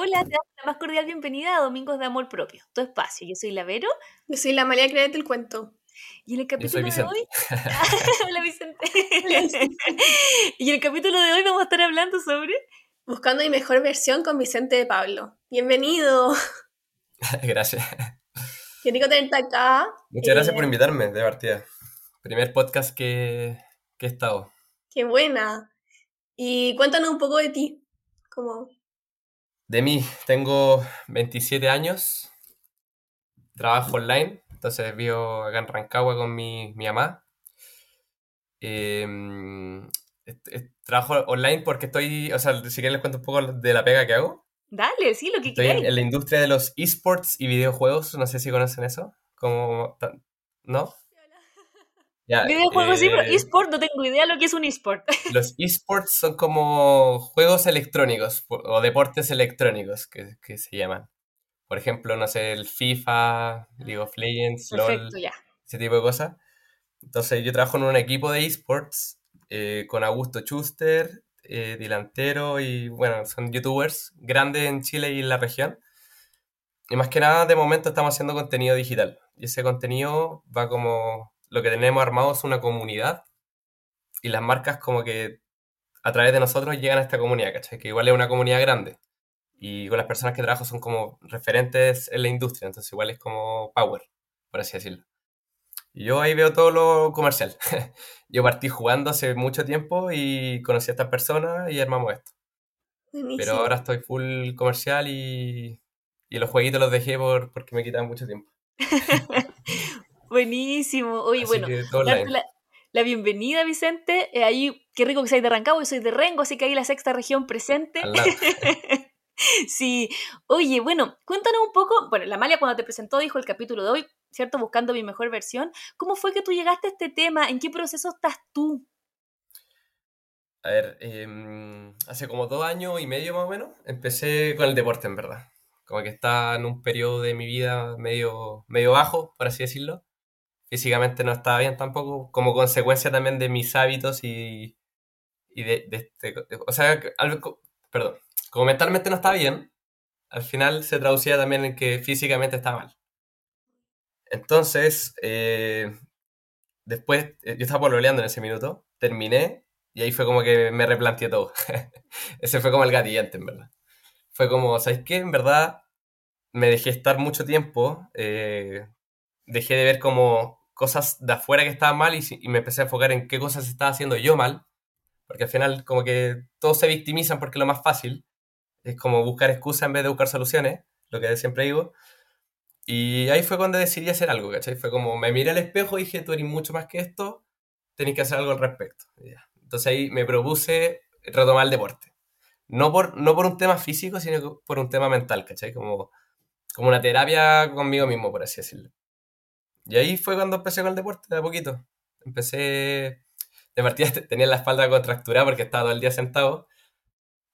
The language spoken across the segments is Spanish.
Hola, te damos la más cordial bienvenida a Domingos de Amor Propio, tu espacio. Yo soy la Vero. Yo soy la María Créete el cuento. Y en el capítulo de hoy. Hola, Vicente. y en el capítulo de hoy vamos a estar hablando sobre. Buscando mi mejor versión con Vicente de Pablo. Bienvenido. Gracias. Qué rico tenerte acá. Muchas gracias Eh, por invitarme, de partida. Primer podcast que, que he estado. Qué buena. Y cuéntanos un poco de ti. Como, De mí, tengo 27 años, trabajo online, entonces vivo acá en Rancagua con mi, mi mamá. Eh, est- trabajo online porque estoy, o sea, si quieres les cuento un poco de la pega que hago. Dale, sí, lo que Estoy en, quieras. en la industria de los esports y videojuegos, no sé si conocen eso, como, ¿no? Ya, Videojuegos sí, pero eh, eSport no tengo idea lo que es un eSport. Los esports son como juegos electrónicos o deportes electrónicos que, que se llaman. Por ejemplo, no sé, el FIFA, League of Legends, LOL, Perfecto, ya. ese tipo de cosas. Entonces yo trabajo en un equipo de esports eh, con Augusto Schuster, eh, delantero y bueno, son youtubers grandes en Chile y en la región. Y más que nada, de momento estamos haciendo contenido digital. Y ese contenido va como... Lo que tenemos armado es una comunidad y las marcas como que a través de nosotros llegan a esta comunidad, ¿cachai? Que igual es una comunidad grande. Y con las personas que trabajo son como referentes en la industria, entonces igual es como power, por así decirlo. Yo ahí veo todo lo comercial. yo partí jugando hace mucho tiempo y conocí a estas personas y armamos esto. buenísimo. Pero ahora estoy full comercial y, y los jueguitos los dejé por, porque me quitan mucho tiempo. Buenísimo. Oye, Así bueno, darte la, la bienvenida, Vicente. Eh, ahí, qué rico que seas de Rancagua, yo soy de Rengo, así que ahí la sexta región presente. Sí, oye, bueno, cuéntanos un poco, bueno, la Malia cuando te presentó dijo el capítulo de hoy, ¿cierto? Buscando mi mejor versión. ¿Cómo fue que tú llegaste a este tema? ¿En qué proceso estás tú? A ver, em, hace como dos años y medio más o menos, empecé con el deporte en verdad. Como que estaba en un periodo de mi vida medio, medio bajo, por así decirlo. Físicamente no estaba bien tampoco, como consecuencia también de mis hábitos y, y de, de este... O sea, algo, perdón, como mentalmente no estaba bien, al final se traducía también en que físicamente estaba mal. Entonces, eh, después, eh, yo estaba pololeando en ese minuto, terminé y ahí fue como que me replanteé todo. Ese fue como el gatillante, en verdad. Fue como, ¿sabes qué? En verdad me dejé estar mucho tiempo, eh, dejé de ver como cosas de afuera que estaban mal y, y me empecé a enfocar en qué cosas estaba haciendo yo mal, porque al final como que todos se victimizan porque es lo más fácil, es como buscar excusas en vez de buscar soluciones, lo que siempre digo. Y ahí fue cuando decidí hacer algo, ¿cachai? Fue como, me miré al espejo y dije, tú eres mucho más que esto, tenés que hacer algo al respecto. Entonces ahí me propuse retomar el deporte. No por, no por un tema físico, sino por un tema mental, ¿cachai? Como, como una terapia conmigo mismo, por así decirlo. Y ahí fue cuando empecé con el deporte, de a poquito. Empecé, de partida tenía la espalda contracturada porque estaba todo el día sentado.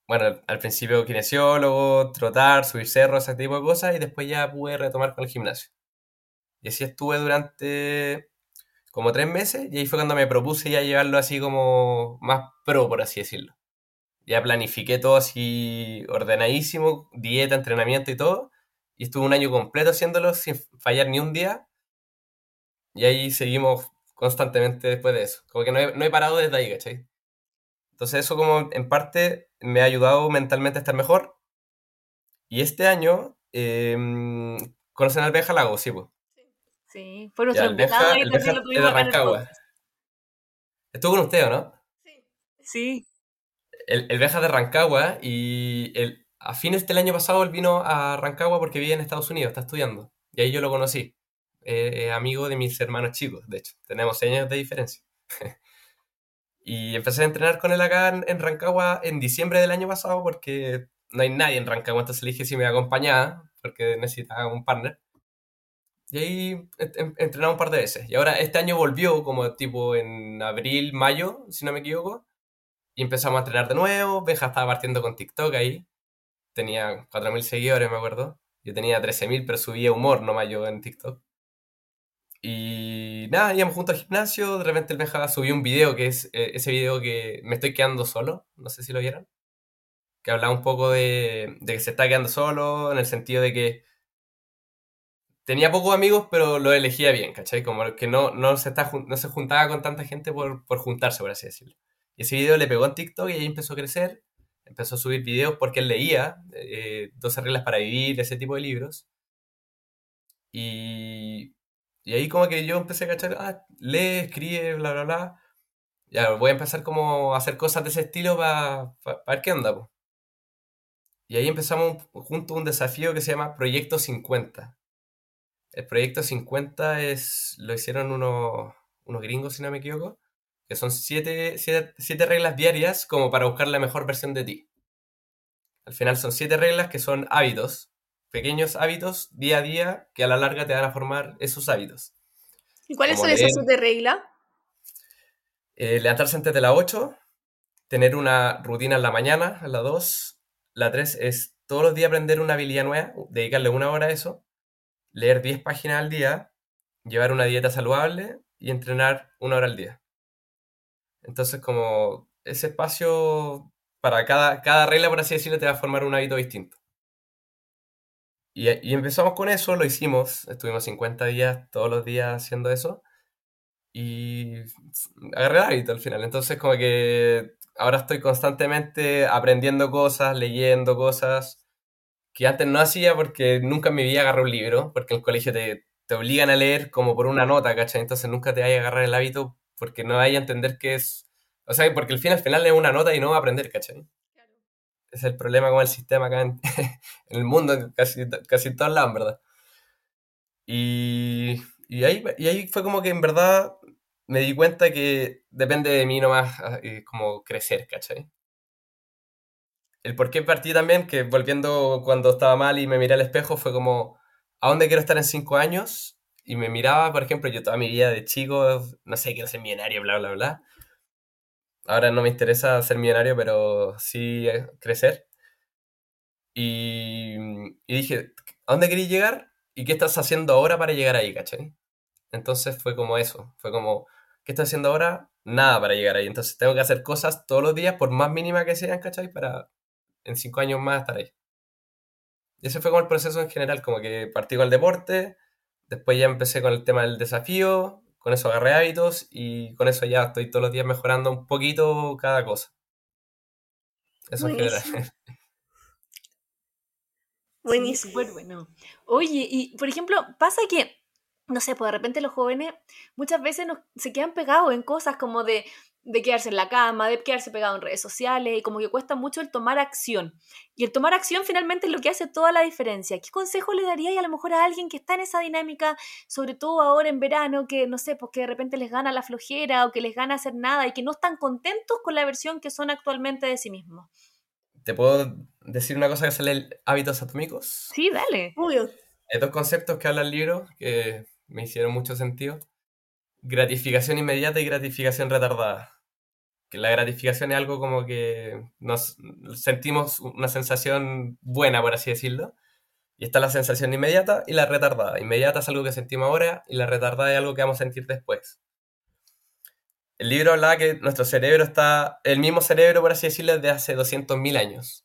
Bueno, al- principio kinesiólogo, trotar, subir cerros, ese tipo de cosas, y después ya pude retomar con el gimnasio. Y así estuve durante como tres meses, y ahí fue cuando me propuse ya llevarlo así como más pro, por así decirlo. Ya planifiqué todo así ordenadísimo, dieta, entrenamiento y todo, y estuve un año completo haciéndolo sin fallar ni un día, y ahí seguimos constantemente después de eso. Como que no he, no he parado desde ahí, ¿cachai? Entonces eso como en parte me ha ayudado mentalmente a estar mejor. Y este año, eh, ¿conocen al Benja Lago? Sí, pues. Sí, fue nuestro invitado el Benja lo tuvimos de Rancagua. Estuvo con usted, ¿o no? Sí. Sí, El, el Benja es de Rancagua y el, a fines del año pasado él vino a Rancagua porque vive en Estados Unidos, está estudiando. Y ahí yo lo conocí. Eh, amigo de mis hermanos chicos, de hecho. Tenemos años de diferencia. y empecé a entrenar con él acá en, en Rancagua en diciembre del año pasado porque no hay nadie en Rancagua, entonces le dije si me acompañaba porque necesitaba un partner. Y ahí en- en- entrenamos un par de veces. Y ahora este año volvió como tipo en abril, mayo, si no me equivoco. Y empezamos a entrenar de nuevo. Benja estaba partiendo con TikTok ahí. Tenía 4.000 seguidores, me acuerdo. Yo tenía 13.000, pero subía humor nomás yo en TikTok. Y nada, íbamos juntos al gimnasio. De repente el Benja subió un video que es eh, ese video que me estoy quedando solo. No sé si lo vieron. que hablaba un poco de, de que se está quedando solo, en el sentido de que tenía pocos amigos, pero lo elegía bien, ¿cachai? Como que no, no, se, está, no se juntaba con tanta gente por, por juntarse, por así decirlo. Y ese video le pegó en TikTok y ahí empezó a crecer, empezó a subir videos porque él leía eh, 12 reglas para vivir, ese tipo de libros. Y, y ahí como que yo empecé a cachar, ah, lee, escribe, bla, bla, bla. Ya, voy a empezar como a hacer cosas de ese estilo para ver qué onda, pues. Y ahí empezamos junto un desafío que se llama Proyecto 50. El Proyecto 50 es, lo hicieron unos, unos gringos, si no me equivoco, que son siete, siete, siete reglas diarias como para buscar la mejor versión de ti. Al final son siete reglas que son hábitos, pequeños hábitos día a día que a la larga te van a formar esos hábitos. ¿Y cuáles Como son leer. siete reglas? Eh, levantarse antes de las 8, tener una rutina en la mañana, a las 2. La 3 es todos los días aprender una habilidad nueva, dedicarle una hora a eso, leer 10 páginas al día, llevar una dieta saludable y entrenar una hora al día. Entonces, como ese espacio para cada, cada regla, por así decirlo, te va a formar un hábito distinto. Y, y empezamos con eso, lo hicimos, estuvimos 50 días todos los días haciendo eso y agarré el hábito al final. Entonces, como que ahora estoy constantemente aprendiendo cosas, leyendo cosas que antes no hacía porque nunca en mi vida agarré un libro, porque en el colegio te, te obligan a leer como por una nota, ¿cachai? Entonces nunca te vayas a agarrar el hábito porque no vayas a entender qué es. O sea, porque al final, al final es una nota y no va a aprender, ¿cachai? Es el problema con el sistema acá en, el mundo, casi, casi en todos lados, verdad. Y, ahí, y ahí fue como que en verdad me di cuenta que depende de mí nomás eh, como crecer, ¿cachai? El por qué partí también, que volviendo cuando estaba mal y me miré al espejo, fue como, ¿a dónde quiero estar en cinco años? Y me miraba, por ejemplo, yo toda mi vida de chico, no sé, quiero ser millonario, bla, bla, bla. Ahora no me interesa ser millonario, pero sí eh, crecer. Y, dije, ¿a dónde queréis llegar? ¿Y qué estás haciendo ahora para llegar ahí, cachai? Entonces fue como eso, fue como, ¿qué estoy haciendo ahora? Nada para llegar ahí. Entonces tengo que hacer cosas todos los días, por más mínima que sean, ¿cachai? Para en cinco años más estar ahí. Y ese fue como el proceso en general, como que partí con el deporte, después ya empecé con el tema del desafío, con eso agarré hábitos y con eso ya estoy todos los días mejorando un poquito cada cosa. Eso en general. Buenísimo. Sí, Buenísimo. súper bueno. Oye, y por ejemplo, pasa que, no sé, pues de repente los jóvenes muchas veces nos, se quedan pegados en cosas como de, de quedarse en la cama, de quedarse pegado en redes sociales, y como que cuesta mucho el tomar acción. Y el tomar acción finalmente es lo que hace toda la diferencia. ¿Qué consejo le daría a lo mejor a alguien que está en esa dinámica, sobre todo ahora en verano, que no sé, pues que de repente les gana la flojera o que les gana hacer nada y que no están contentos con la versión que son actualmente de sí mismos? ¿Te puedo decir una cosa que sale hábitos atómicos? Sí, dale. Obvio. Hay dos conceptos que habla el libro que me hicieron mucho sentido. Gratificación inmediata y gratificación retardada. La gratificación es algo como que nos sentimos una sensación buena, por así decirlo. Y está la sensación inmediata y la retardada. Inmediata es algo que sentimos ahora y la retardada es algo que vamos a sentir después. El libro hablaba que nuestro cerebro está, el mismo cerebro, por así decirlo, desde hace 200.000 años.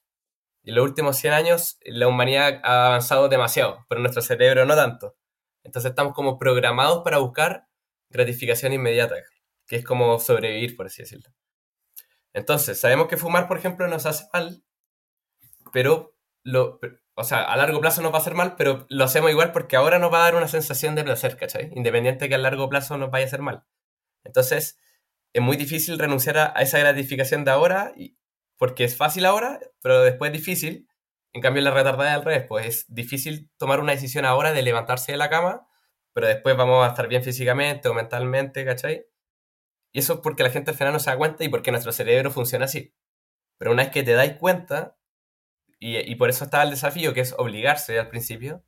Y en los últimos 100 años la humanidad ha avanzado demasiado, pero nuestro cerebro no tanto. Entonces estamos como programados para buscar gratificación inmediata, que es como sobrevivir, por así decirlo. Entonces, sabemos que fumar, por ejemplo, nos hace mal, pero, lo, o sea, a largo plazo nos va a hacer mal, pero lo hacemos igual porque ahora nos va a dar una sensación de placer, ¿cachai? Independiente que a largo plazo nos vaya a hacer mal. Entonces, es muy difícil renunciar a, esa gratificación de ahora, porque es fácil ahora, pero después es difícil. En cambio, la retardada es al revés, pues es difícil tomar una decisión ahora de levantarse de la cama, pero después vamos a estar bien físicamente o mentalmente, ¿cachai? Y eso es porque la gente al final no se da cuenta y porque nuestro cerebro funciona así. Pero una vez que te dais cuenta, y, y por eso estaba el desafío, que es obligarse al principio,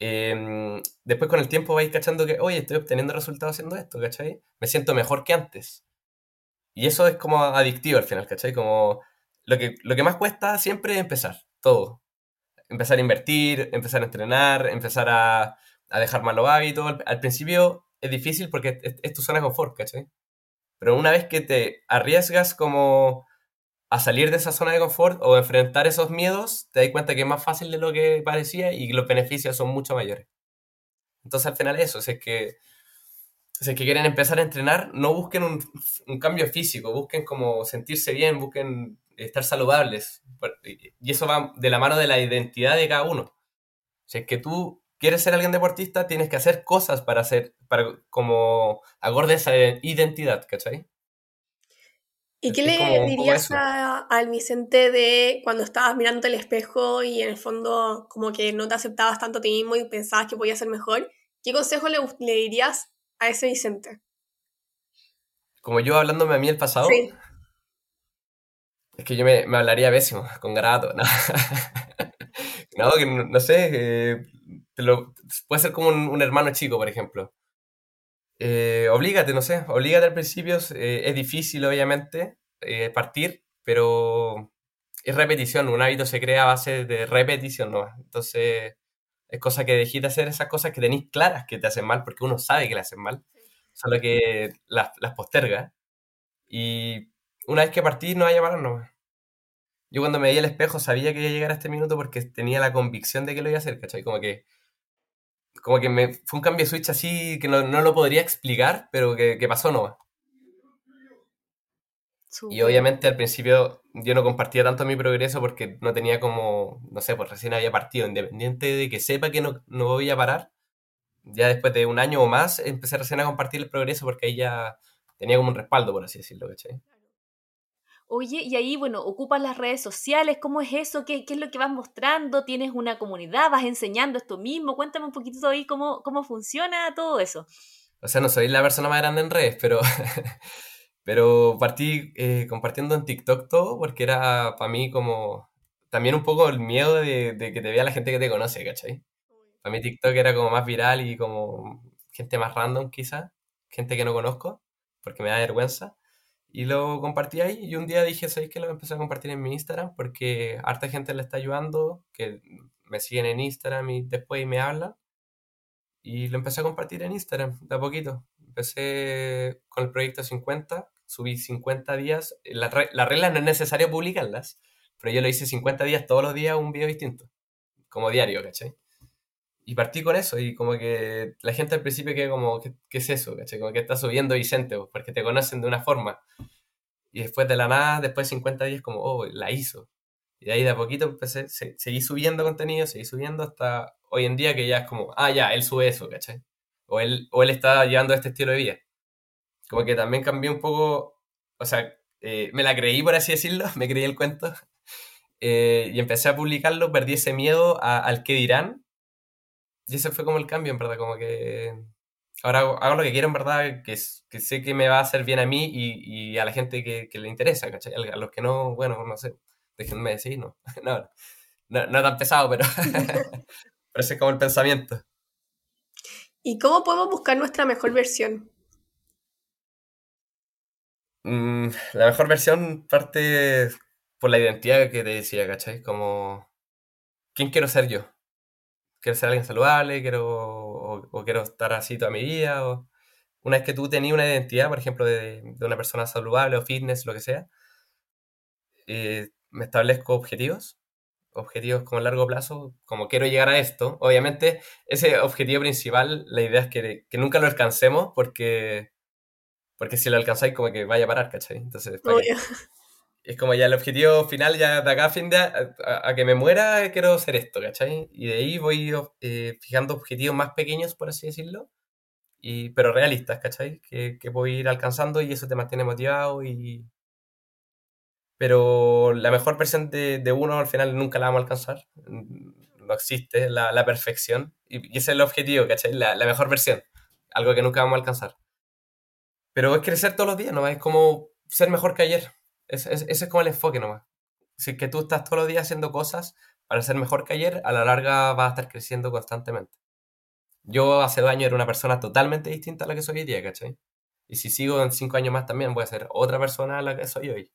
eh, después con el tiempo vais cachando que, oye, estoy obteniendo resultados haciendo esto, ¿cachai? Me siento mejor que antes. Y eso es como adictivo al final, ¿cachai? Como lo que, lo que más cuesta siempre es empezar, todo. Empezar a invertir, empezar a entrenar, empezar a, a dejar malos hábitos. Al, al, principio es difícil porque es, es, tu zona de confort, ¿cachai? Pero una vez que te arriesgas como a salir de esa zona de confort o enfrentar esos miedos, te das cuenta que es más fácil de lo que parecía y los beneficios son mucho mayores. Entonces al final eso, si es que, si es que quieren empezar a entrenar, no busquen un, cambio físico, busquen como sentirse bien, busquen estar saludables. Y eso va de la mano de la identidad de cada uno. Si es que tú quieres ser alguien deportista, tienes que hacer cosas para ser, para como acorde esa identidad, ¿cachai? ¿Y qué le dirías al Vicente de cuando estabas mirando el espejo y en el fondo como que no te aceptabas tanto a ti mismo y pensabas que podías ser mejor? ¿Qué consejo le, le dirías a ese Vicente? Como yo hablándome a mí el pasado. Sí. Es que yo me, me hablaría pésimo, con grato. No, no, que no, sé. Eh, puede ser como un, hermano chico, por ejemplo. Eh, oblígate, no sé, oblígate al principio, eh, es difícil obviamente eh, partir, pero es repetición, un hábito se crea a base de repetición, ¿no? Entonces es cosa que dejéis de hacer esas cosas que tenéis claras que te hacen mal, porque uno sabe que le hacen mal, solo que las, las posterga. Y una vez que partís no vaya a parar, no. Yo cuando me veía el espejo sabía que iba a llegar a este minuto porque tenía la convicción de que lo iba a hacer, ¿cachai? Como que como que me, fue un cambio de switch así que no, no lo podría explicar, pero que, que pasó no Y obviamente al principio yo no compartía tanto mi progreso porque no tenía como, no sé, pues recién había partido, independiente de que sepa que no, no voy a parar. Ya después de un año o más empecé recién a compartir el progreso porque ahí ya tenía como un respaldo, por así decirlo, ¿cachai? Oye, y ahí, bueno, ocupas las redes sociales, ¿cómo es eso? ¿Qué, ¿Qué, es lo que vas mostrando? ¿Tienes una comunidad? ¿Vas enseñando esto mismo? Cuéntame un poquito ahí cómo, cómo funciona todo eso. O sea, no soy la persona más grande en redes, pero, pero partí eh, compartiendo en TikTok todo porque era para mí como también un poco el miedo de, de, que te vea la gente que te conoce, ¿cachai? Para mí TikTok era como más viral y como gente más random quizá, gente que no conozco, porque me da vergüenza. Y lo compartí ahí y un día dije, ¿sabéis que lo empecé a compartir en mi Instagram? Porque harta gente le está ayudando, que me siguen en Instagram y después me hablan. Y lo empecé a compartir en Instagram de a poquito. Empecé con el proyecto 50, subí 50 días. La, la regla no es necesario publicarlas, pero yo lo hice 50 días todos los días un video distinto, como diario, ¿cachai? Y partí con eso, y como que la gente al principio queda como, ¿qué, es eso? ¿cachai? Como que está subiendo Vicente, porque te conocen de una forma. Y después de la nada, después de 50 días, como, oh, la hizo. Y de ahí de a poquito empecé, seguí subiendo contenido, seguí subiendo hasta hoy en día que ya es como, ah, ya, él sube eso, ¿cachai? O él, o él está llevando este estilo de vida. Como que también cambié un poco, o sea, eh, me la creí, por así decirlo, me creí el cuento. Eh, y empecé a publicarlo, perdí ese miedo al que dirán y ese fue como el cambio, en verdad, como que ahora hago, lo que quiero, en verdad, que, que sé que me va a hacer bien a mí y, y a la gente que, que, le interesa, ¿cachai? A los que no, bueno, no sé, déjenme decir, no, no, no, no tan pesado, pero, pero ese es como el pensamiento. ¿Y cómo podemos buscar nuestra mejor versión? Mm, la mejor versión parte por la identidad que te decía, ¿cachai? Como, ¿quién quiero ser yo? Quiero ser alguien saludable, quiero, o, quiero estar así toda mi vida. O, una vez que tú tenías una identidad, por ejemplo, de, de, una persona saludable o fitness, lo que sea, eh, me establezco objetivos, objetivos como a largo plazo, como quiero llegar a esto. Obviamente, ese objetivo principal, la idea es que, que nunca lo alcancemos porque, porque si lo alcanzáis como que vaya a parar, ¿cachai? Entonces, es como ya el objetivo final, ya de acá a fin de a, que me muera, quiero hacer esto, ¿cachai? Y de ahí voy eh, fijando objetivos más pequeños, por así decirlo, y, pero realistas, ¿cachai? Que, que a ir alcanzando y eso te mantiene motivado y... Pero la mejor versión de, uno al final nunca la vamos a alcanzar. No existe la, la perfección. Y, ese es el objetivo, ¿cachai? La, la mejor versión. Algo que nunca vamos a alcanzar. Pero es crecer todos los días, ¿no? Es como ser mejor que ayer ese, es como el enfoque nomás. Si que tú estás todos los días haciendo cosas para ser mejor que ayer, a la larga vas a estar creciendo constantemente. Yo hace dos años era una persona totalmente distinta a la que soy hoy día, ¿cachai? Y si sigo en cinco años más también voy a ser otra persona a la que soy hoy.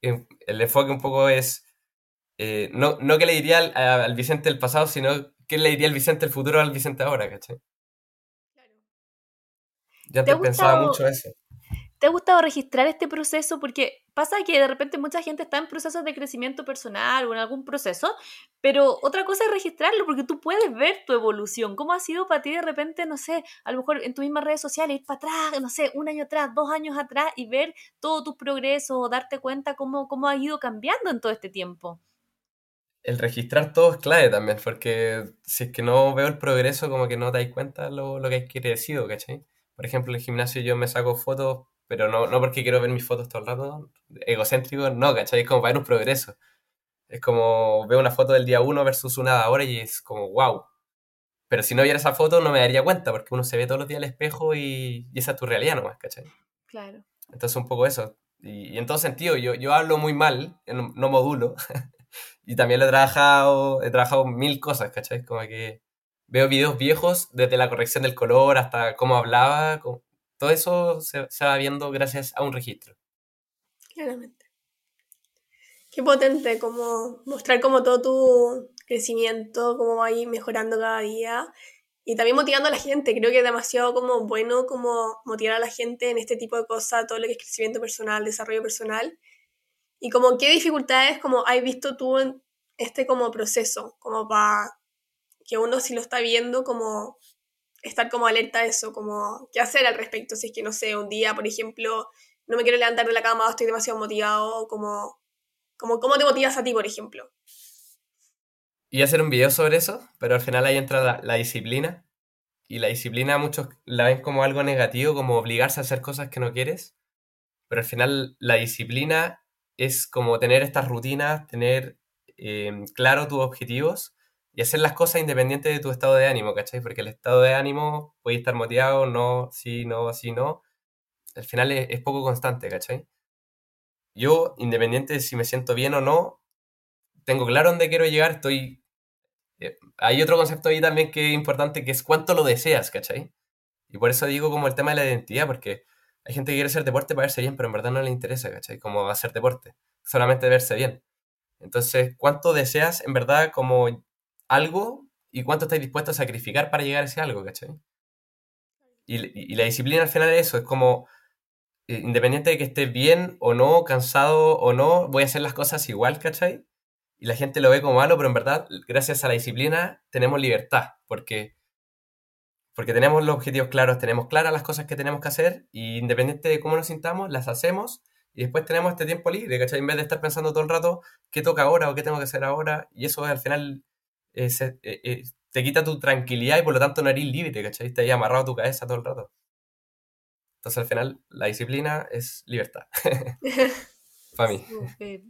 El enfoque un poco es, eh, no, no que le diría al, Vicente del pasado, sino que le diría al Vicente del futuro al Vicente ahora, ¿cachai? Ya te, pensaba mucho eso. ¿Te ha gustado registrar este proceso? Porque pasa que de repente mucha gente está en procesos de crecimiento personal o en algún proceso, pero otra cosa es registrarlo porque tú puedes ver tu evolución. ¿Cómo ha sido para ti de repente, no sé, a lo mejor en tus mismas redes sociales, ir para atrás, no sé, un año atrás, dos años atrás y ver todos tus progresos o darte cuenta cómo, cómo ha ido cambiando en todo este tiempo? El registrar todo es clave también, porque si es que no veo el progreso, como que no te das cuenta lo, lo que hay crecido, ¿cachai? Por ejemplo, en el gimnasio yo me saco fotos pero no, no porque quiero ver mis fotos todo el rato, egocéntrico, no, ¿cachai? Es como para ver un progreso. Es como veo una foto del día 1 versus una de ahora y es como, wow. Pero si no viera esa foto no me daría cuenta, porque uno se ve todos los días al espejo y, esa es tu realidad nomás, ¿cachai? Claro. Entonces un poco eso. Y, en todo sentido, yo, yo hablo muy mal, no modulo, y también lo he trabajado, he trabajado mil cosas, ¿cachai? Como que veo videos viejos, desde la corrección del color hasta cómo hablaba, todo eso se, va viendo gracias a un registro. Claramente. Qué potente, como mostrar como todo tu crecimiento, cómo va a ir mejorando cada día y también motivando a la gente. Creo que es demasiado como bueno como motivar a la gente en este tipo de cosas, todo lo que es crecimiento personal, desarrollo personal. Y como qué dificultades como has visto tú en este como proceso, como para que uno si lo está viendo como estar como alerta a eso, como qué hacer al respecto, si es que no sé, un día, por ejemplo, no me quiero levantar de la cama, estoy demasiado motivado, como, como cómo te motivas a ti, por ejemplo. Y hacer un video sobre eso, pero al final ahí entra la, disciplina. Y la disciplina muchos la ven como algo negativo, como obligarse a hacer cosas que no quieres. Pero al final la disciplina es como tener estas rutinas, tener eh, claro tus objetivos y hacer las cosas independientes de tu estado de ánimo, ¿cachai? Porque el estado de ánimo puede estar motivado, no, sí, no, sí, no. Al final es, poco constante, ¿cachai? Yo, independiente de si me siento bien o no, tengo claro dónde quiero llegar, estoy... Eh, hay otro concepto ahí también que es importante, que es cuánto lo deseas, ¿cachai? Y por eso digo como el tema de la identidad, porque hay gente que quiere hacer deporte para verse bien, pero en verdad no le interesa, ¿cachai? Como hacer deporte, solamente verse bien. Entonces, ¿cuánto deseas en verdad como algo y cuánto estáis dispuestos a sacrificar para llegar a ese algo, ¿cachai? Y, la disciplina al final es eso, es como, eh, independiente de que esté bien o no, cansado o no, voy a hacer las cosas igual, ¿cachai? Y la gente lo ve como malo, pero en verdad, gracias a la disciplina, tenemos libertad, porque, porque tenemos los objetivos claros, tenemos claras las cosas que tenemos que hacer, y independiente de cómo nos sintamos, las hacemos, y después tenemos este tiempo libre, ¿cachai? En vez de estar pensando todo el rato qué toca ahora o qué tengo que hacer ahora, y eso al final eh, eh, te quita tu tranquilidad y por lo tanto no eres libre, ¿cachai? Te amarrado tu cabeza todo el rato. Entonces al final la disciplina es libertad. Para mí.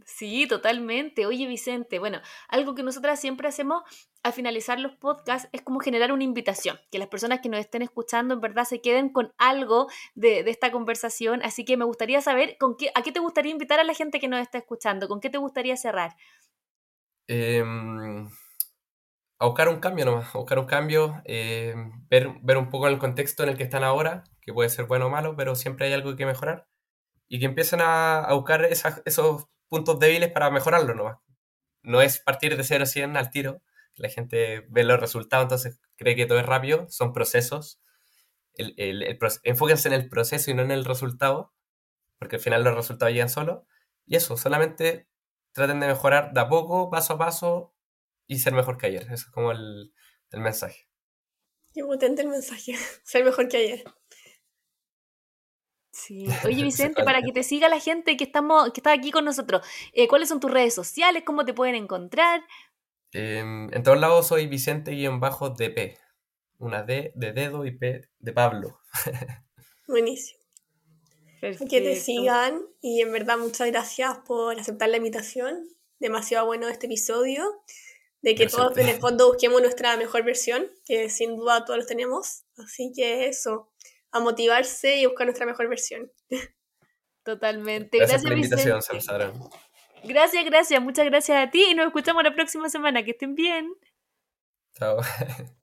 Sí, totalmente. Oye, Vicente, bueno, algo que nosotras siempre hacemos al finalizar los podcasts es como generar una invitación, que las personas que nos estén escuchando en verdad se queden con algo de, esta conversación. Así que me gustaría saber con qué, a qué te gustaría invitar a la gente que nos está escuchando, con qué te gustaría cerrar. Eh, a buscar un cambio nomás, a buscar un cambio, eh, ver, ver un poco el contexto en el que están ahora, que puede ser bueno o malo, pero siempre hay algo que mejorar, y que empiecen a, a buscar esos puntos débiles para mejorarlo nomás. No es partir de 0 a 100 al tiro, la gente ve los resultados, entonces cree que todo es rápido, son procesos. El, el, enfóquense en el proceso y no en el resultado, porque al final los resultados llegan solos. Y eso, solamente traten de mejorar de a poco, paso a paso, y ser mejor que ayer. Eso es como el, el mensaje. Qué potente el mensaje. ser mejor que ayer. Sí. Oye, Vicente, para que te siga la gente que, estamos, que está aquí con nosotros, eh, ¿cuáles son tus redes sociales? ¿Cómo te pueden encontrar? Em, en todos lados soy Vicente-DP. Una D de dedo y P de Pablo. Buenísimo. Que te sigan y en verdad muchas gracias por aceptar la invitación. Demasiado bueno este episodio de que todos en el fondo busquemos nuestra mejor versión, que sin duda todos los tenemos. Así que eso, a motivarse y buscar nuestra mejor versión. Totalmente. Gracias, por la invitación, Gracias, gracias. Muchas gracias a ti y nos escuchamos la próxima semana. Que estén bien. Chao.